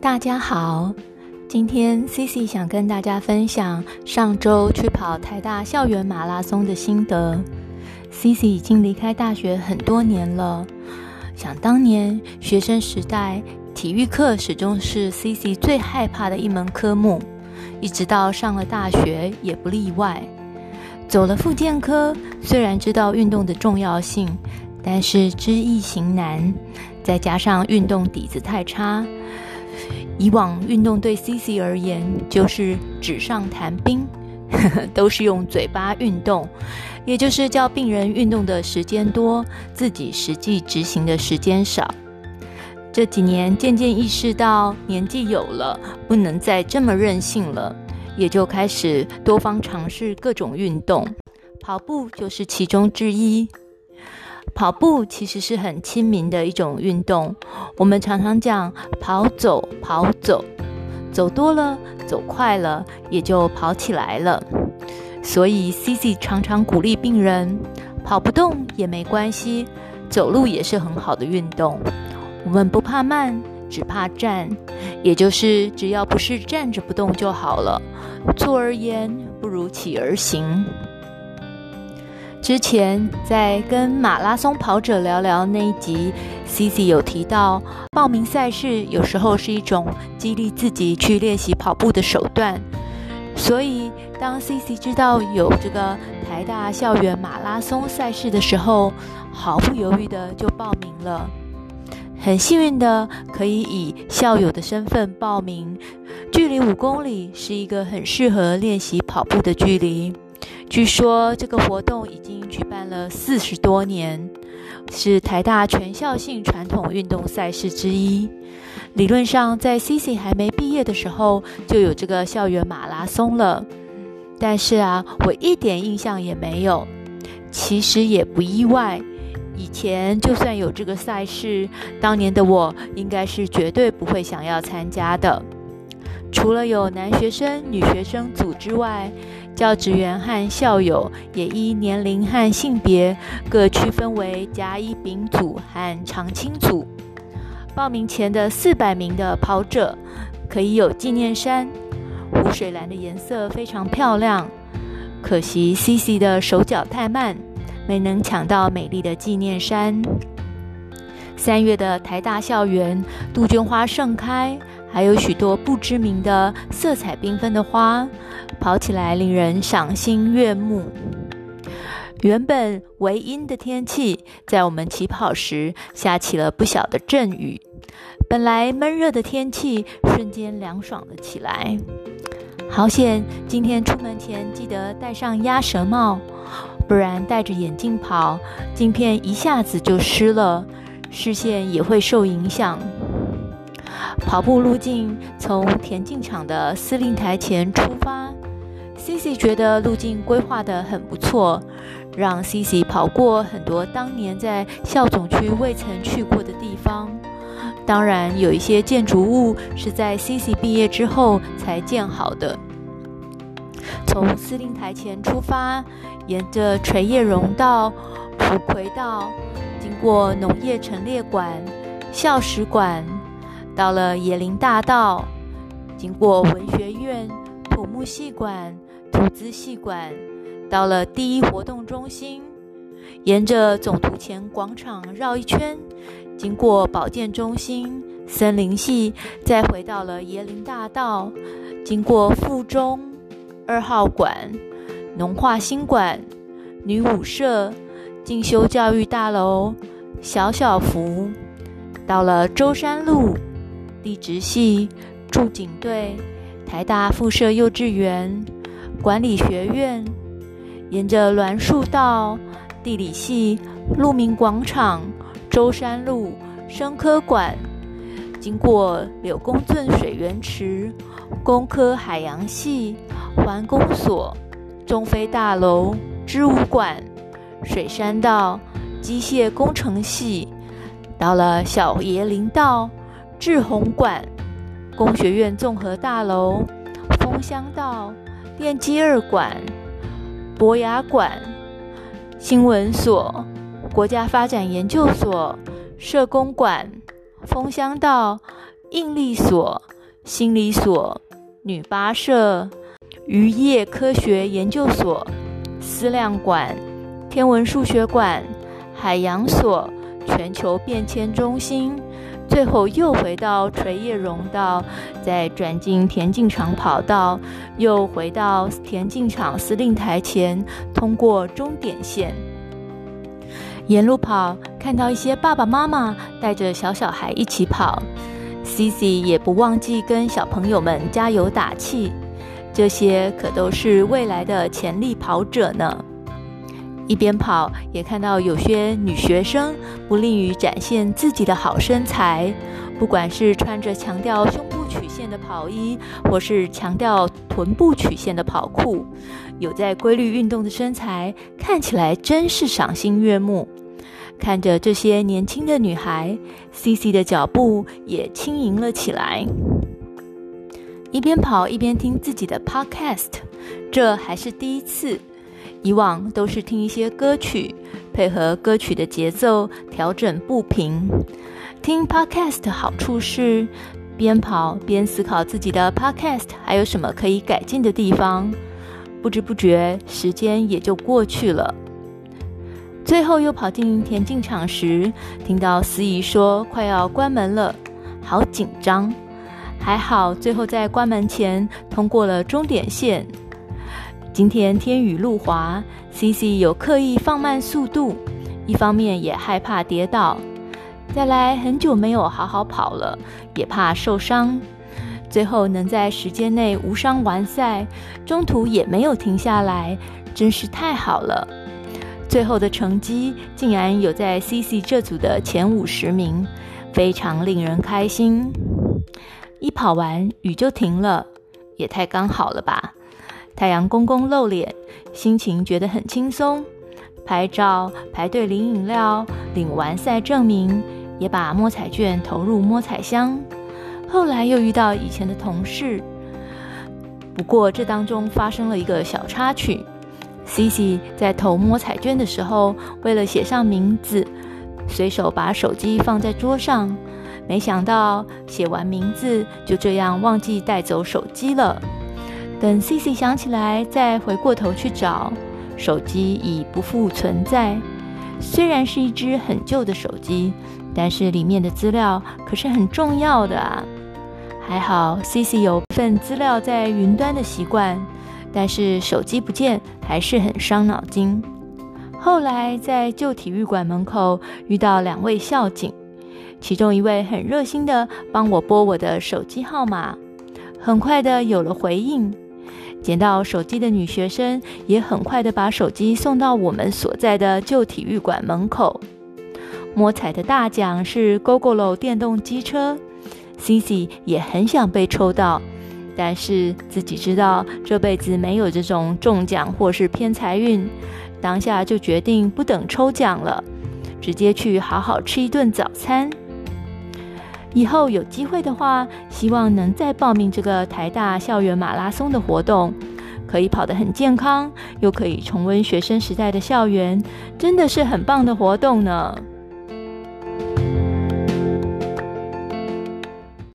大家好，今天 CC 想跟大家分享上周去跑台大校园马拉松的心得。CC 已经离开大学很多年了，想当年学生时代，体育课始终是 CC 最害怕的一门科目，一直到上了大学也不例外。走了复健科，虽然知道运动的重要性，但是知易行难，再加上运动底子太差，以往运动对 CC 而言就是纸上谈兵，都是用嘴巴运动，也就是叫病人运动的时间多，自己实际执行的时间少。这几年渐渐意识到年纪有了，不能再这么任性了。也就开始多方尝试各种运动，跑步就是其中之一。跑步其实是很亲民的一种运动，我们常常讲跑走跑走，走多了，走快了，也就跑起来了。所以 CC 常常鼓励病人，跑不动也没关系，走路也是很好的运动。我们不怕慢。只怕站，也就是只要不是站着不动就好了。坐而言不如起而行。之前在跟马拉松跑者聊聊那一集，Cici 有提到，报名赛事有时候是一种激励自己去练习跑步的手段。所以当 Cici 知道有这个台大校园马拉松赛事的时候，毫不犹豫的就报名了。很幸运的可以以校友的身份报名，距离五公里是一个很适合练习跑步的距离。据说这个活动已经举办了四十多年，是台大全校性传统运动赛事之一。理论上，在 CC 还没毕业的时候就有这个校园马拉松了，但是啊，我一点印象也没有。其实也不意外。以前就算有这个赛事，当年的我应该是绝对不会想要参加的。除了有男学生、女学生组之外，教职员和校友也依年龄和性别各区分为甲、乙、丙组和长青组。报名前的四百名的跑者可以有纪念衫，湖水蓝的颜色非常漂亮。可惜 CC 的手脚太慢。没能抢到美丽的纪念衫。三月的台大校园，杜鹃花盛开，还有许多不知名的色彩缤纷的花，跑起来令人赏心悦目。原本为阴的天气，在我们起跑时下起了不小的阵雨，本来闷热的天气瞬间凉爽了起来。好险，今天出门前记得戴上鸭舌帽。不然戴着眼镜跑，镜片一下子就湿了，视线也会受影响。跑步路径从田径场的司令台前出发，CC 觉得路径规划得很不错，让 CC 跑过很多当年在校总区未曾去过的地方。当然，有一些建筑物是在 CC 毕业之后才建好的。从司令台前出发，沿着垂叶榕道、蒲葵道，经过农业陈列馆、校史馆，到了椰林大道，经过文学院、土木系馆、图资系馆，到了第一活动中心，沿着总图前广场绕一圈，经过保健中心、森林系，再回到了椰林大道，经过附中。二号馆、农化新馆、女武社、进修教育大楼、小小福，到了舟山路、地质系、驻警队、台大附设幼稚园、管理学院，沿着栾树道、地理系、鹿鸣广场、舟山路、生科馆，经过柳公圳水源池、工科海洋系。环工所、中非大楼、织物馆、水山道、机械工程系，到了小椰林道、志宏馆、工学院综合大楼、枫香道、电机二馆、博雅馆、新闻所、国家发展研究所、社工馆、枫香道、应力所、心理所、女八社、渔业科学研究所、思量馆、天文数学馆、海洋所、全球变迁中心，最后又回到垂叶榕道，再转进田径场跑道，又回到田径场司令台前，通过终点线。沿路跑，看到一些爸爸妈妈带着小小孩一起跑，Cici 也不忘记跟小朋友们加油打气。这些可都是未来的潜力跑者呢。一边跑，也看到有些女学生不吝于展现自己的好身材，不管是穿着强调胸部曲线的跑衣，或是强调臀部曲线的跑裤，有在规律运动的身材，看起来真是赏心悦目。看着这些年轻的女孩，Cici 的脚步也轻盈了起来。一边跑一边听自己的 Podcast，这还是第一次。以往都是听一些歌曲，配合歌曲的节奏调整步频。听 Podcast 的好处是，边跑边思考自己的 Podcast 还有什么可以改进的地方。不知不觉，时间也就过去了。最后又跑进田径场时，听到司仪说快要关门了，好紧张。还好最后在关门前通过了终点线。今天天雨路滑，C C 有刻意放慢速度，一方面也害怕跌倒，再来很久没有好好跑了，也怕受伤。最后能在时间内无伤完赛，中途也没有停下来，真是太好了。最后的成绩竟然有在 C C 这组的前五十名，非常令人开心。一跑完雨就停了，也太刚好了吧！太阳公公露脸，心情觉得很轻松。拍照、排队领饮料、领完赛证明，也把摸彩券投入摸彩箱。后来又遇到以前的同事，不过这当中发生了一个小插曲。Cici 在投摸彩券的时候，为了写上名字，随手把手机放在桌上，没想到写完名字就这样忘记带走手机了。等 CC 想起来，再回过头去找，手机已不复存在。虽然是一只很旧的手机，但是里面的资料可是很重要的啊。还好 CC 有份资料在云端的习惯。但是手机不见还是很伤脑筋。后来在旧体育馆门口遇到两位校警，其中一位很热心的帮我拨我的手机号码，很快的有了回应。捡到手机的女学生也很快的把手机送到我们所在的旧体育馆门口。摸彩的大奖是 GoGoLo 电动机车，Cici 也很想被抽到。但是自己知道这辈子没有这种中奖或是偏财运，当下就决定不等抽奖了，直接去好好吃一顿早餐。以后有机会的话，希望能再报名这个台大校园马拉松的活动，可以跑得很健康，又可以重温学生时代的校园，真的是很棒的活动呢。